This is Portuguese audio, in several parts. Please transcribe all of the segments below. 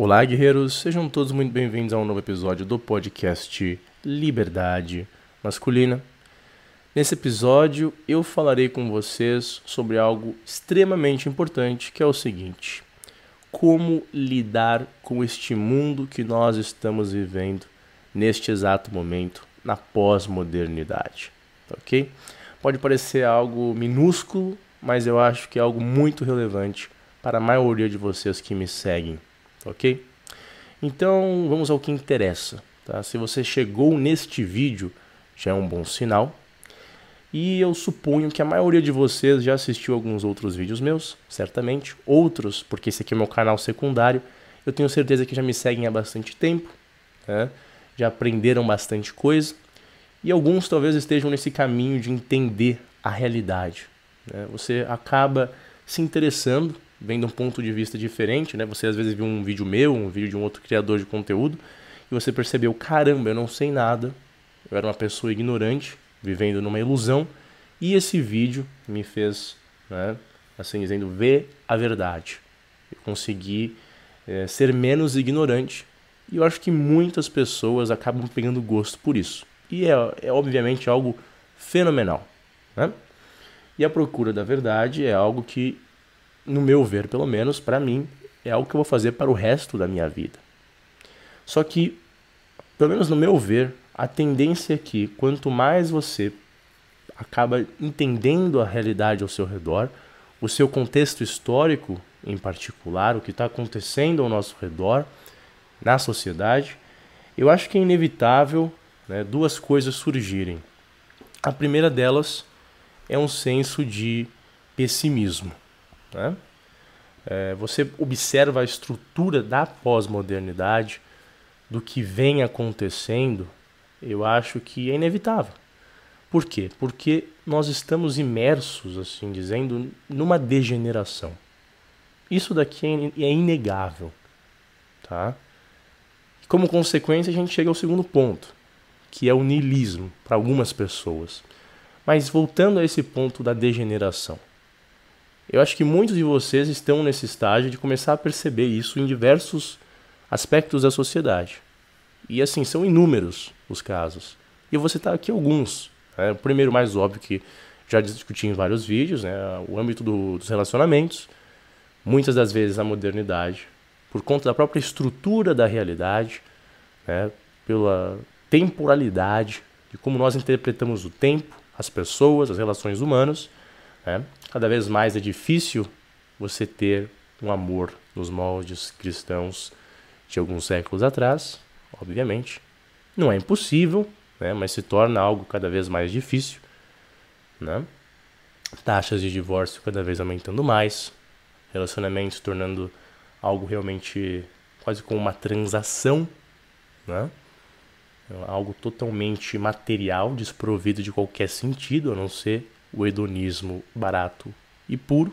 Olá, guerreiros, sejam todos muito bem-vindos a um novo episódio do podcast Liberdade Masculina. Nesse episódio, eu falarei com vocês sobre algo extremamente importante, que é o seguinte: como lidar com este mundo que nós estamos vivendo neste exato momento, na pós-modernidade, ok? Pode parecer algo minúsculo, mas eu acho que é algo muito relevante para a maioria de vocês que me seguem, ok? Então vamos ao que interessa. Tá? Se você chegou neste vídeo, já é um bom sinal. E eu suponho que a maioria de vocês já assistiu alguns outros vídeos meus, certamente. Outros, porque esse aqui é meu canal secundário. Eu tenho certeza que já me seguem há bastante tempo, né? já aprenderam bastante coisa. E alguns talvez estejam nesse caminho de entender a realidade. Né? Você acaba se interessando, vendo um ponto de vista diferente. Né? Você às vezes viu um vídeo meu, um vídeo de um outro criador de conteúdo, e você percebeu: caramba, eu não sei nada, eu era uma pessoa ignorante vivendo numa ilusão, e esse vídeo me fez, né, assim dizendo, ver a verdade. Eu consegui é, ser menos ignorante, e eu acho que muitas pessoas acabam pegando gosto por isso. E é, é obviamente algo fenomenal. Né? E a procura da verdade é algo que, no meu ver, pelo menos para mim, é algo que eu vou fazer para o resto da minha vida. Só que, pelo menos no meu ver, a tendência é que quanto mais você acaba entendendo a realidade ao seu redor, o seu contexto histórico em particular, o que está acontecendo ao nosso redor, na sociedade, eu acho que é inevitável né, duas coisas surgirem. A primeira delas é um senso de pessimismo. Né? É, você observa a estrutura da pós-modernidade, do que vem acontecendo eu acho que é inevitável. Por quê? Porque nós estamos imersos, assim dizendo, numa degeneração. Isso daqui é, é inegável, tá? Como consequência, a gente chega ao segundo ponto, que é o niilismo para algumas pessoas. Mas voltando a esse ponto da degeneração, eu acho que muitos de vocês estão nesse estágio de começar a perceber isso em diversos aspectos da sociedade. E assim, são inúmeros os casos. E eu vou citar aqui alguns. Né? O primeiro, mais óbvio, que já discuti em vários vídeos, né? o âmbito do, dos relacionamentos. Muitas das vezes a modernidade, por conta da própria estrutura da realidade, né? pela temporalidade, de como nós interpretamos o tempo, as pessoas, as relações humanas. Né? Cada vez mais é difícil você ter um amor nos moldes cristãos de alguns séculos atrás obviamente. Não é impossível, né, mas se torna algo cada vez mais difícil. Né? Taxas de divórcio cada vez aumentando mais, relacionamentos tornando algo realmente quase como uma transação, né? algo totalmente material, desprovido de qualquer sentido, a não ser o hedonismo barato e puro.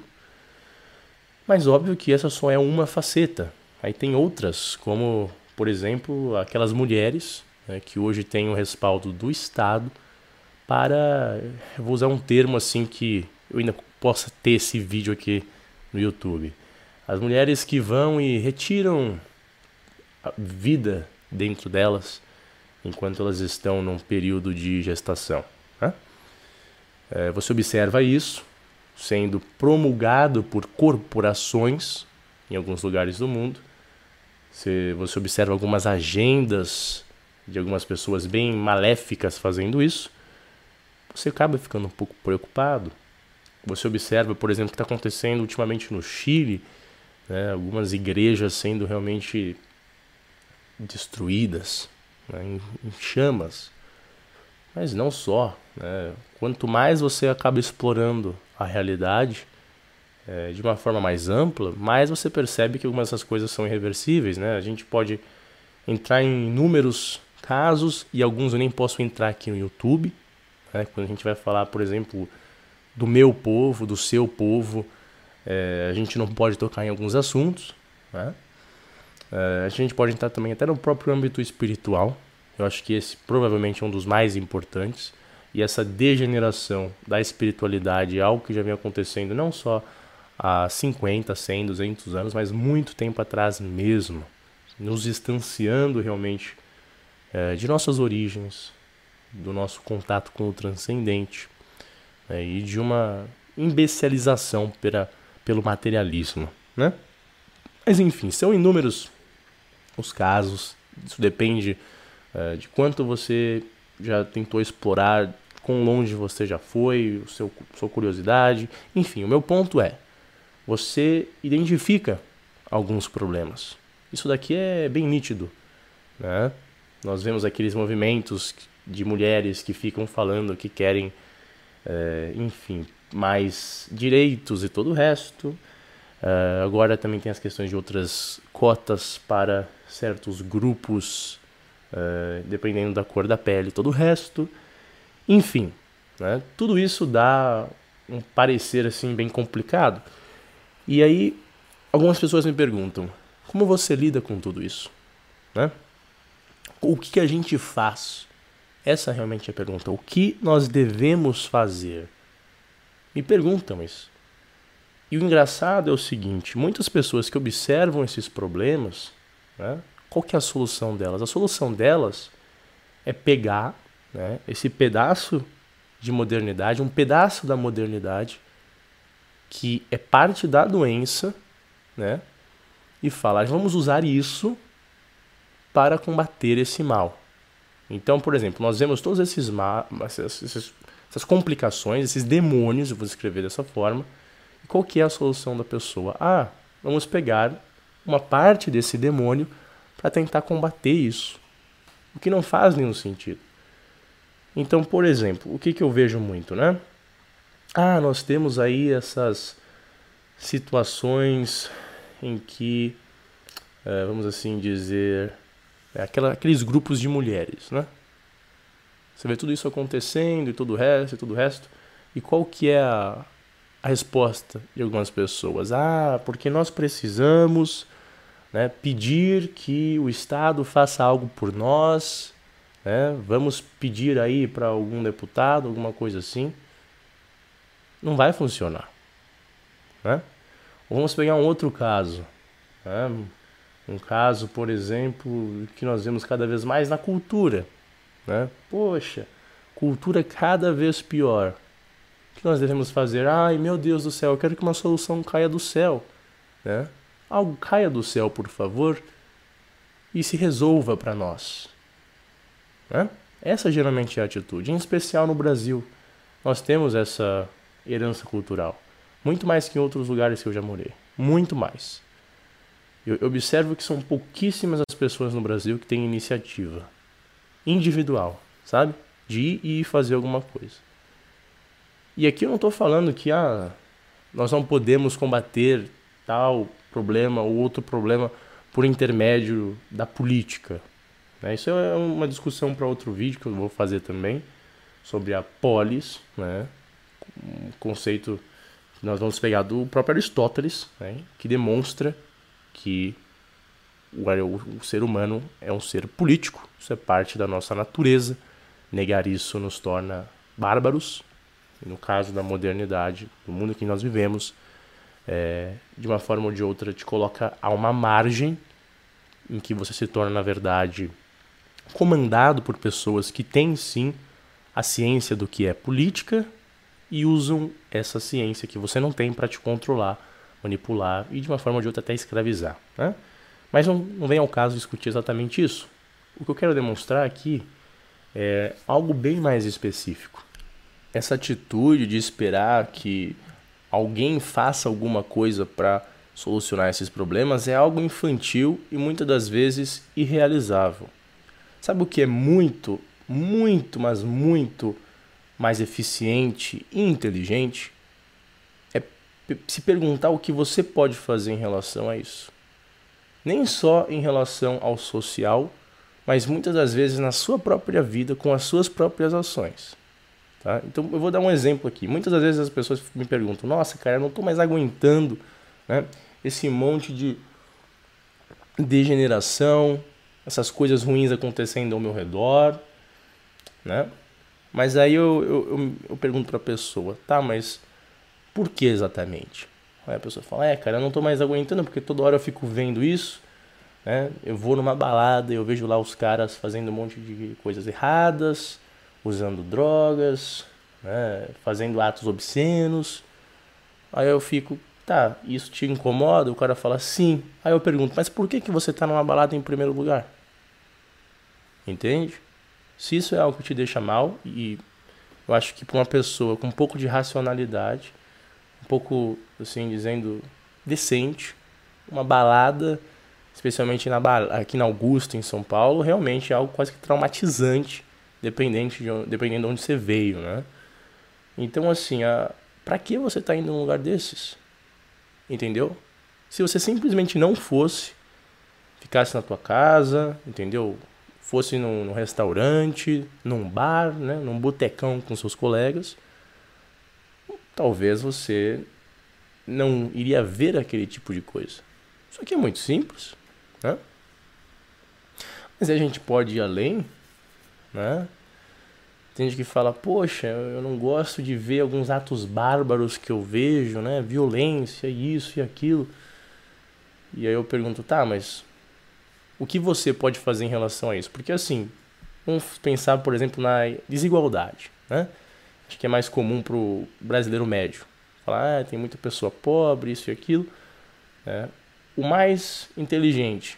Mas óbvio que essa só é uma faceta. Aí tem outras, como por exemplo, aquelas mulheres né, que hoje têm o respaldo do Estado para, eu vou usar um termo assim que eu ainda possa ter esse vídeo aqui no YouTube. As mulheres que vão e retiram a vida dentro delas enquanto elas estão num período de gestação. É, você observa isso sendo promulgado por corporações em alguns lugares do mundo você, você observa algumas agendas de algumas pessoas bem maléficas fazendo isso, você acaba ficando um pouco preocupado. Você observa, por exemplo, o que está acontecendo ultimamente no Chile, né, algumas igrejas sendo realmente destruídas, né, em, em, chamas. Mas não só. Né, quanto mais você acaba explorando a realidade, é, de uma forma mais ampla, mais você percebe que algumas dessas coisas são irreversíveis, né? A gente pode entrar em inúmeros casos e alguns eu nem posso entrar aqui no YouTube, né? Quando a gente vai falar, por exemplo, do meu povo, do seu povo, é, a gente não pode tocar em alguns assuntos, né? É, a gente pode entrar também até no próprio âmbito espiritual. Eu acho que esse provavelmente é um dos mais importantes. E essa degeneração da espiritualidade é algo que já vem acontecendo não só há 50, 100, 200 anos, mas muito tempo atrás mesmo. nos distanciando realmente é, de nossas origens, do nosso contato com o transcendente né, e de uma imbecilização pela, pelo materialismo, né? Mas enfim, são inúmeros os casos, isso depende é, de quanto você já tentou explorar, quão longe você já foi, o seu, sua curiosidade, enfim, o meu ponto é, você identifica alguns problemas. Isso daqui é bem nítido, né? Nós vemos aqueles movimentos de mulheres que ficam falando que querem, é, enfim, mais direitos e todo o resto. Uh, agora também tem as questões de outras cotas para certos grupos, uh, dependendo da cor da pele, todo o resto. Enfim, né? tudo isso dá um parecer assim bem complicado. E aí algumas pessoas me perguntam: como você lida com tudo isso? Né? O que, que a gente faz? Essa realmente é a pergunta. O que nós devemos fazer? Me perguntam isso. E o engraçado é o seguinte: muitas pessoas que observam esses problemas, né, qual que é a solução delas? A solução delas é pegar né, esse pedaço de modernidade, um pedaço da modernidade que é parte da doença, né, e falar: vamos usar isso para combater esse mal. Então, por exemplo, nós vemos todos esses ma essas, essas complicações, esses demônios, eu vou escrever dessa forma. E qual que é a solução da pessoa? Ah, vamos pegar uma parte desse demônio para tentar combater isso. O que não faz nenhum sentido. Então, por exemplo, o que, que eu vejo muito, né? Ah, nós temos aí essas situações em que, é, vamos assim dizer, é aquela, aqueles grupos de mulheres, né? Você vê tudo isso acontecendo e todo o resto e todo o resto. E qual que é a, a resposta de algumas pessoas? Ah, porque nós precisamos né, pedir que o Estado faça algo por nós. Né? Vamos pedir aí para algum deputado, alguma coisa assim. Não vai funcionar. Né? Vamos pegar um outro caso. Né? Um caso, por exemplo, que nós vemos cada vez mais na cultura. Né? Poxa, cultura cada vez pior. O que nós devemos fazer? Ai, meu Deus do céu, eu quero que uma solução caia do céu. Né? Algo caia do céu, por favor, e se resolva para nós. Né? Essa geralmente é a atitude, em especial no Brasil. Nós temos essa herança cultural. Muito mais que em outros lugares que eu já morei. Muito mais. Eu observo que são pouquíssimas as pessoas no Brasil que têm iniciativa individual, sabe? De ir e fazer alguma coisa. E aqui eu não estou falando que ah, nós não podemos combater tal problema ou outro problema por intermédio da política. Né? Isso é uma discussão para outro vídeo que eu vou fazer também sobre a polis, né? um conceito que nós vamos pegar do próprio Aristóteles, né? que demonstra que o, o, ser humano é um ser político, isso é parte da nossa natureza. Negar isso nos torna bárbaros. No caso da modernidade, no mundo que nós vivemos, é, de uma forma ou de outra te coloca a uma margem em que você se torna, na verdade, comandado por pessoas que têm sim a ciência do que é política e usam essa ciência que você não tem para te controlar manipular e de uma forma ou de outra até escravizar. Né? Mas não, não vem ao caso discutir exatamente isso. O que eu quero demonstrar aqui é algo bem mais específico. Essa atitude de esperar que alguém faça alguma coisa para solucionar esses problemas é algo infantil e muitas das vezes irrealizável. Sabe o que é muito, muito, mas muito mais eficiente e inteligente? se perguntar o que você pode fazer em relação a isso. Nem só em relação ao social, mas muitas das vezes na sua própria vida, com as suas próprias ações. Tá? Então eu vou dar um exemplo aqui. Muitas das vezes as pessoas me perguntam: Nossa, cara, eu não estou mais aguentando né, esse monte de degeneração, essas coisas ruins acontecendo ao meu redor. Né? Mas aí eu, eu, eu, eu pergunto para a pessoa: Tá, mas por que exatamente? Aí a pessoa fala, é, cara, eu não tô mais aguentando porque toda hora eu fico vendo isso, Né? Eu vou numa balada, eu vejo lá os caras fazendo um monte de coisas erradas, usando drogas, né? fazendo atos obscenos. Aí eu fico, tá, isso te incomoda? O cara fala sim. Aí eu pergunto, mas por que, que você tá numa balada em primeiro lugar? Entende? Se isso é algo que te deixa mal, e eu acho que para uma pessoa com um pouco de racionalidade, um pouco, assim, dizendo, decente, uma balada, especialmente na, aqui na Augusta, em São Paulo, realmente é algo quase que traumatizante, dependente de, dependendo de onde você veio, né? Então, assim, a, pra que você tá indo num lugar desses? Entendeu? Se você simplesmente não fosse, ficasse na tua casa, entendeu? Fosse num, num restaurante, num bar, né? num botecão com seus colegas, talvez você não iria ver aquele tipo de coisa. Isso aqui é muito simples, né? Mas a gente pode ir além, né? Tem gente que fala, poxa, eu não gosto de ver alguns atos bárbaros que eu vejo, né? Violência, isso e aquilo. E aí eu pergunto, tá, mas o que você pode fazer em relação a isso? Porque assim, vamos pensar, por exemplo, na desigualdade, né? Acho que é mais comum pro brasileiro médio. Falar, ah, tem muita pessoa pobre, isso e aquilo. Né? O mais inteligente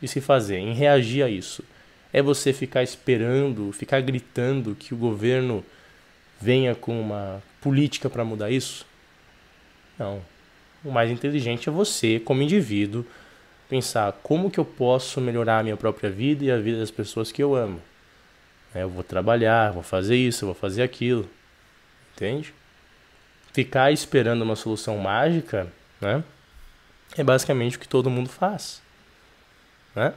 de se fazer em reagir a isso é você ficar esperando, ficar gritando que o governo venha com uma política para mudar isso? Não. O mais inteligente é você, como indivíduo, pensar como que eu posso melhorar a minha própria vida e a vida das pessoas que eu amo. É, eu vou trabalhar, vou fazer isso, vou fazer aquilo. Entende? Ficar esperando uma solução mágica, né? É basicamente o que todo mundo faz. Né?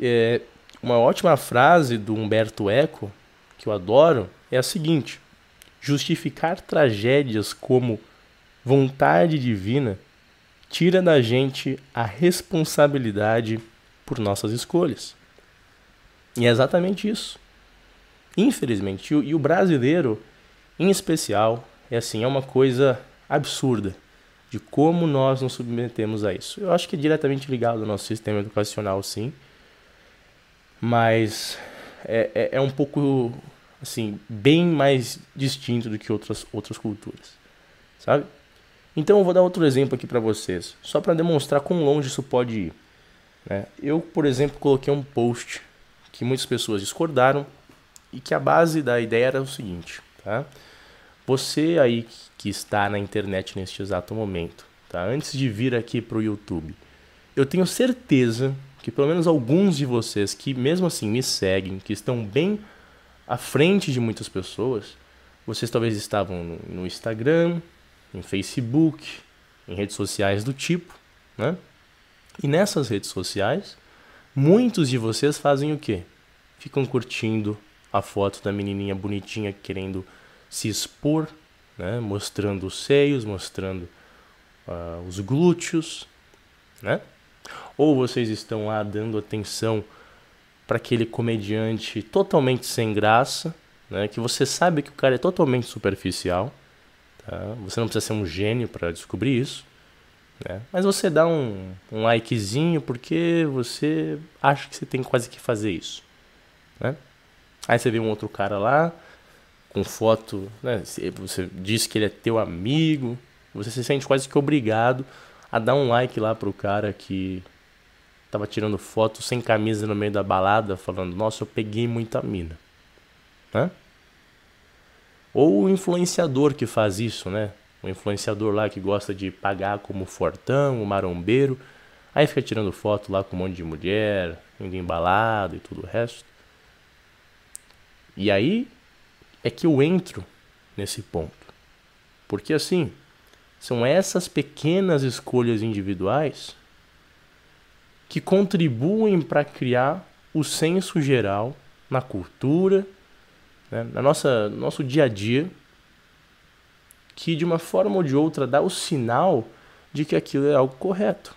É, uma ótima frase do Humberto Eco, que eu adoro, é a seguinte: justificar tragédias como vontade divina tira da gente a responsabilidade por nossas escolhas. E é exatamente isso. Infelizmente, e o brasileiro, em especial, é assim, é uma coisa absurda de como nós nos submetemos a isso. Eu acho que é diretamente ligado ao nosso sistema educacional, sim mas é, é, é, um pouco assim bem mais distinto do que outras outras culturas, sabe? Então eu vou dar outro exemplo aqui para vocês, só para demonstrar quão longe isso pode ir. Né? Eu, por exemplo, coloquei um post que muitas pessoas discordaram e que a base da ideia era o seguinte, tá? Você aí que está na internet neste exato momento, tá? Antes de vir aqui para o YouTube, eu tenho certeza que pelo menos alguns de vocês que mesmo assim me seguem, que estão bem à frente de muitas pessoas, vocês talvez estavam no, Instagram, em Facebook, em redes sociais do tipo, né? E nessas redes sociais, muitos de vocês fazem o quê? Ficam curtindo a foto da menininha bonitinha querendo se expor, né? mostrando os seios, mostrando uh, os glúteos, né? Ou vocês estão lá dando atenção para aquele comediante totalmente sem graça, né? que você sabe que o cara é totalmente superficial. Tá? Você não precisa ser um gênio para descobrir isso. Né? Mas você dá um, um likezinho porque você acha que você tem quase que fazer isso. Né? Aí você vê um outro cara lá com foto, né? você diz que ele é teu amigo, você se sente quase que obrigado a dar um like lá pro cara que tava tirando foto sem camisa no meio da balada, falando, nossa, eu peguei muita mina. Né? Ou o influenciador que faz isso, né? O influenciador lá que gosta de pagar como fortão, o marombeiro. Aí fica tirando foto lá com um monte de mulher, indo embalado e tudo o resto. E aí é que eu entro nesse ponto. Porque assim, são essas pequenas escolhas individuais que contribuem para criar o senso geral na cultura, né, na nossa nosso dia a dia, que de uma forma ou de outra dá o sinal de que aquilo é algo correto.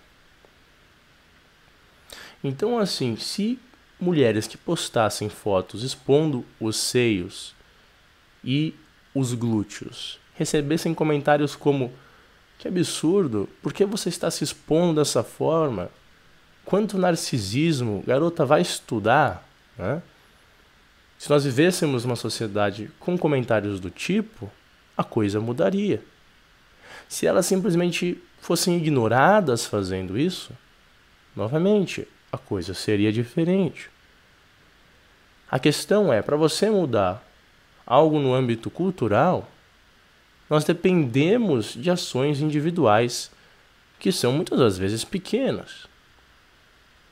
Então, assim, se mulheres que postassem fotos expondo os seios e os glúteos recebessem comentários como que absurdo, por que você está se expondo dessa forma? quanto narcisismo, garota, vai estudar, né? Se nós vivêssemos uma sociedade com comentários do tipo, a coisa mudaria. Se elas simplesmente fossem ignoradas fazendo isso, novamente, a coisa seria diferente. A questão é, para você mudar algo no âmbito cultural, nós dependemos de ações individuais que são muitas das vezes pequenas.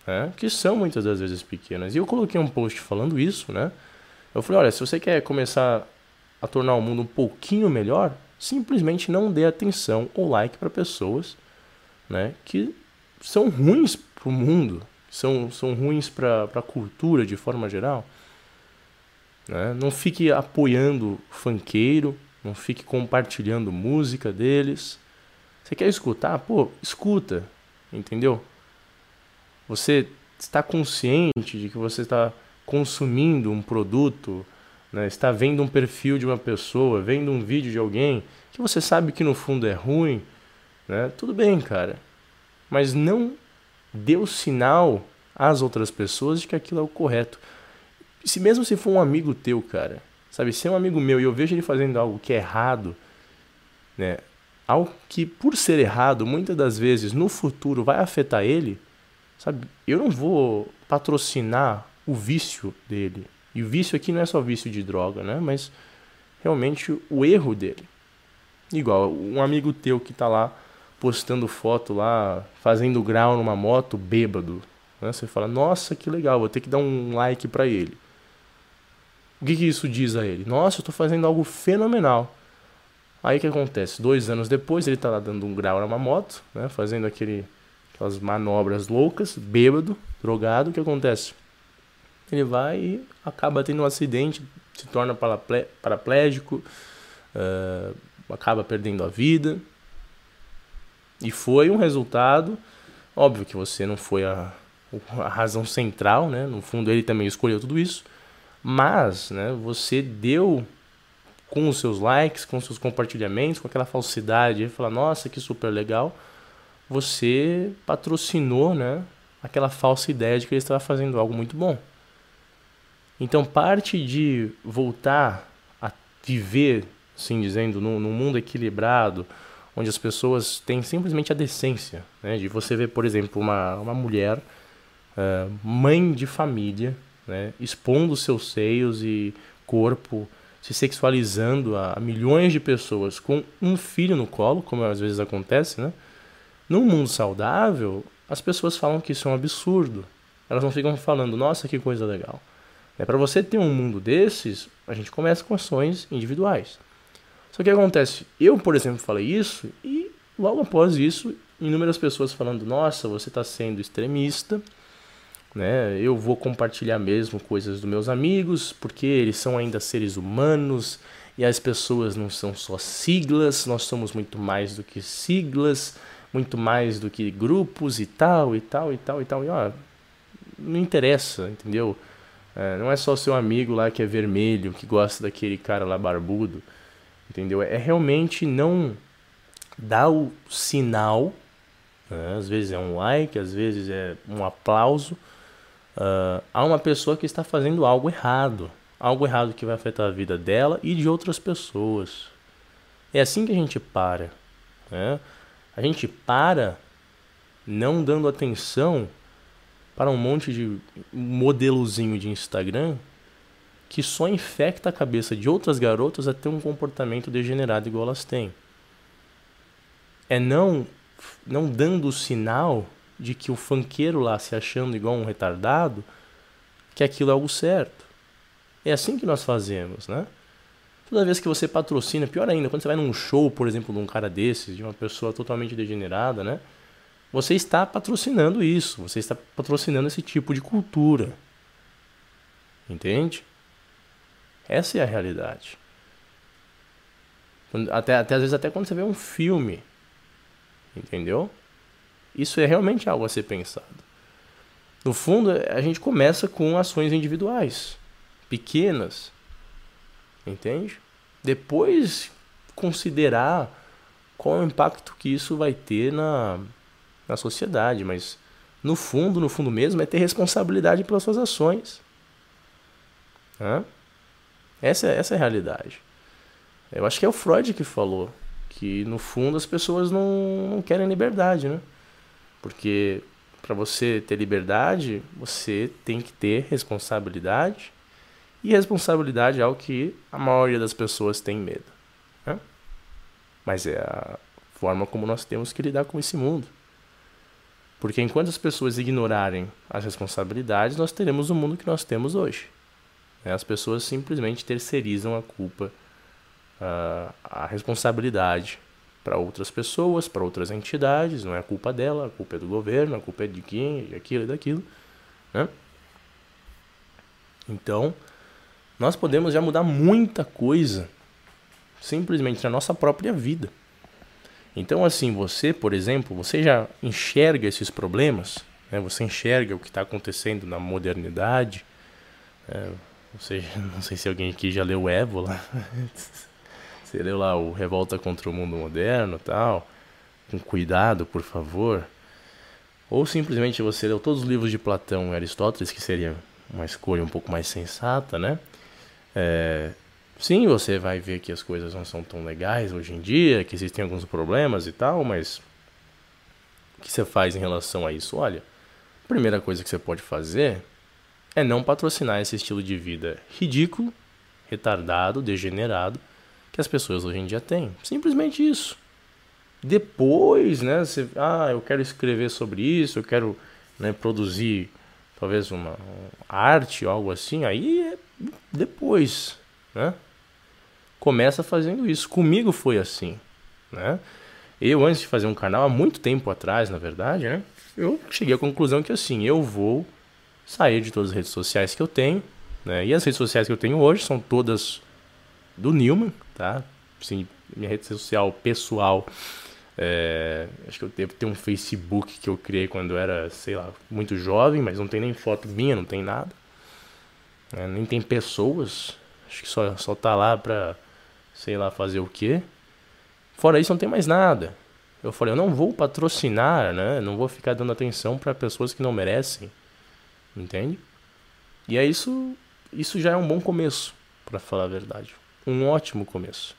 Né? Que são muitas das vezes pequenas. E eu coloquei um post falando isso, né? Eu falei, olha, se você quer começar a tornar o mundo um pouquinho melhor, simplesmente não dê atenção ou like para pessoas né, que são ruins para o mundo, são, são ruins para a cultura de forma geral. Né? Não fique apoiando funkeiro, não fique compartilhando música deles. Você quer escutar? Pô, escuta, entendeu? Você está consciente de que você está consumindo um produto, né? está vendo um perfil de uma pessoa, vendo um vídeo de alguém que você sabe que no fundo é ruim, né? tudo bem, cara. Mas não dê o sinal às outras pessoas de que aquilo é o correto. Se mesmo se for um amigo teu, cara, sabe, se é um amigo meu e eu vejo ele fazendo algo que é errado, né? Algo que por ser errado, muitas das vezes no futuro vai afetar ele, sabe? Eu não vou patrocinar o vício dele. E o vício aqui não é só vício de droga, né? Mas realmente o erro dele. Igual um amigo teu que tá lá postando foto lá, fazendo grau numa moto, bêbado. Né? Você fala, nossa, que legal, vou ter que dar um like para ele. O que, que isso diz a ele? Nossa, eu tô fazendo algo fenomenal. Aí o que acontece? Dois anos depois ele tá lá dando um grau numa moto, né? fazendo aquele, aquelas manobras loucas, bêbado, drogado. O que acontece? ele vai e acaba tendo um acidente, se torna paraplégico, uh, acaba perdendo a vida. E foi um resultado, óbvio que você não foi a, a razão central, né? No fundo ele também escolheu tudo isso, mas, né, você deu com os seus likes, com os seus compartilhamentos, com aquela falsidade, e falar, nossa, que super legal, você patrocinou, né, aquela falsa ideia de que ele estava fazendo algo muito bom. Então, parte de voltar a viver, assim dizendo, num, num mundo equilibrado, onde as pessoas têm simplesmente a decência, né? de você ver, por exemplo, uma, uma mulher, uh, mãe de família, né? expondo seus seios e corpo, se sexualizando a, milhões de pessoas com um filho no colo, como às vezes acontece, né? Num mundo saudável, as pessoas falam que isso é um absurdo. Elas não ficam falando, nossa, que coisa legal. É para você ter um mundo desses, a gente começa com ações individuais. Só que acontece, eu, por exemplo, falei isso e logo após isso, inúmeras pessoas falando: "Nossa, você está sendo extremista", né? Eu vou compartilhar mesmo coisas dos meus amigos, porque eles são ainda seres humanos e as pessoas não são só siglas, nós somos muito mais do que siglas, muito mais do que grupos e tal e tal e tal e tal. E ó, não interessa, entendeu? É, não é só seu amigo lá que é vermelho, que gosta daquele cara lá barbudo, entendeu? É realmente não dar o sinal, né? às vezes é um like, às vezes é um aplauso, uh, a uma pessoa que está fazendo algo errado. Algo errado que vai afetar a vida dela e de outras pessoas. É assim que a gente para. Né? A gente para não dando atenção para um monte de modelozinho de Instagram que só infecta a cabeça de outras garotas a ter um comportamento degenerado igual elas têm. É não não dando o sinal de que o fanqueiro lá se achando igual um retardado, que aquilo é algo certo. É assim que nós fazemos, né? Toda vez que você patrocina, pior ainda, quando você vai num show, por exemplo, de um cara desses, de uma pessoa totalmente degenerada, né? você está patrocinando isso, você está patrocinando esse tipo de cultura. Entende? Essa é a realidade. Até, até às vezes até quando você vê um filme, entendeu? Isso é realmente algo a ser pensado. No fundo, a gente começa com ações individuais, pequenas, entende? Depois considerar qual é o impacto que isso vai ter na, na sociedade, mas no fundo, no fundo mesmo, é ter responsabilidade pelas suas ações. Hã? Essa, essa é a realidade. Eu acho que é o Freud que falou que no fundo as pessoas não, não querem liberdade, né? Porque para você ter liberdade, você tem que ter responsabilidade. E responsabilidade é algo que a maioria das pessoas tem medo. Né? Mas é a forma como nós temos que lidar com esse mundo. Porque enquanto as pessoas ignorarem as responsabilidades, nós teremos o mundo que nós temos hoje. Né? As pessoas simplesmente terceirizam a culpa, a, a responsabilidade para outras pessoas, para outras entidades. Não é a culpa dela, a culpa é do governo, a culpa é de quem, de aquilo e daquilo. Né? Então, nós podemos já mudar muita coisa simplesmente na nossa própria vida. Então, assim, você, por exemplo, você já enxerga esses problemas, né? você enxerga o que está acontecendo na modernidade. É, você, não sei se alguém aqui já leu Évola. leu lá o Revolta contra o Mundo Moderno tal. Com cuidado, por favor. Ou simplesmente você leu todos os livros de Platão e Aristóteles, que seria uma escolha um pouco mais sensata, né? É, Sim, você vai ver que as coisas não são tão legais hoje em dia, que existem alguns problemas e tal, mas o que você faz em relação a isso? Olha, a primeira coisa que você pode fazer é não patrocinar esse estilo de vida ridículo, retardado, degenerado que as pessoas hoje em dia têm. Simplesmente isso. Depois, né, você, ah, eu quero escrever sobre isso, eu quero né, produzir talvez uma, arte algo assim, aí é depois, né? começa fazendo isso. Comigo foi assim, né? Eu, antes de fazer um canal, há muito tempo atrás, na verdade, né? Eu cheguei à conclusão que, assim, eu vou sair de todas as redes sociais que eu tenho, né? E as redes sociais que eu tenho hoje são todas do Newman, tá? Assim, minha rede social pessoal, é, acho que eu devo ter um Facebook que eu criei quando eu era, sei lá, muito jovem, mas não tem nem foto minha, não tem nada. É, nem tem pessoas. Acho que só, só tá lá pra sei lá fazer o quê. Fora isso, não tem mais nada. Eu falei, eu não vou patrocinar, né? Não vou ficar dando atenção para pessoas que não merecem. Entende? E é isso, isso já é um bom começo, para falar a verdade. Um ótimo começo.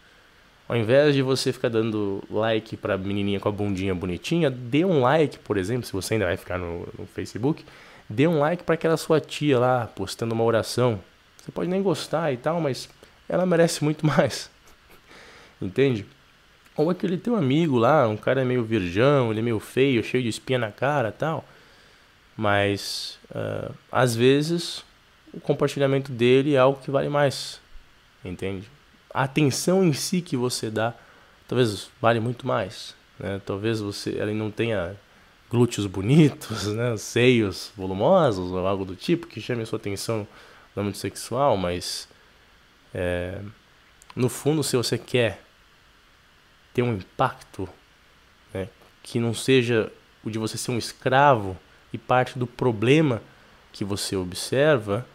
Ao invés de você ficar dando like pra menininha com a bundinha bonitinha, dê um like, por exemplo, se você ainda vai ficar no, no Facebook, dê um like para aquela sua tia lá postando uma oração. Você pode nem gostar e tal, mas ela merece muito mais. Entende? Ou aquele teu amigo lá, um cara meio virgão, ele é meio feio, cheio de espinha na cara tal. Mas, uh, às vezes, o compartilhamento dele é algo que vale mais. Entende? A atenção em si que você dá, talvez vale muito mais. Né? Talvez você ele não tenha glúteos bonitos, né? seios volumosos ou algo do tipo que chame a sua atenção no âmbito sexual, mas é, no fundo, se você quer ter um impacto né, que não seja o de você ser um escravo e parte do problema que você observa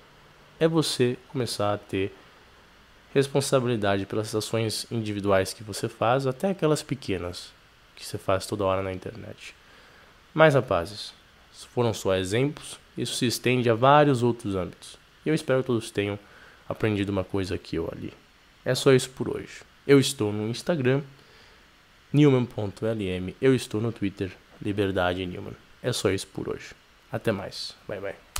é você começar a ter responsabilidade pelas ações individuais que você faz, até aquelas pequenas que você faz toda hora na internet. Mas, rapazes, foram só exemplos, isso se estende a vários outros âmbitos. E eu espero que todos tenham aprendido uma coisa aqui ou ali. É só isso por hoje. Eu estou no Instagram Newman.lm. Eu estou no Twitter, Liberdade Newman. É só isso por hoje. Até mais. Bye bye.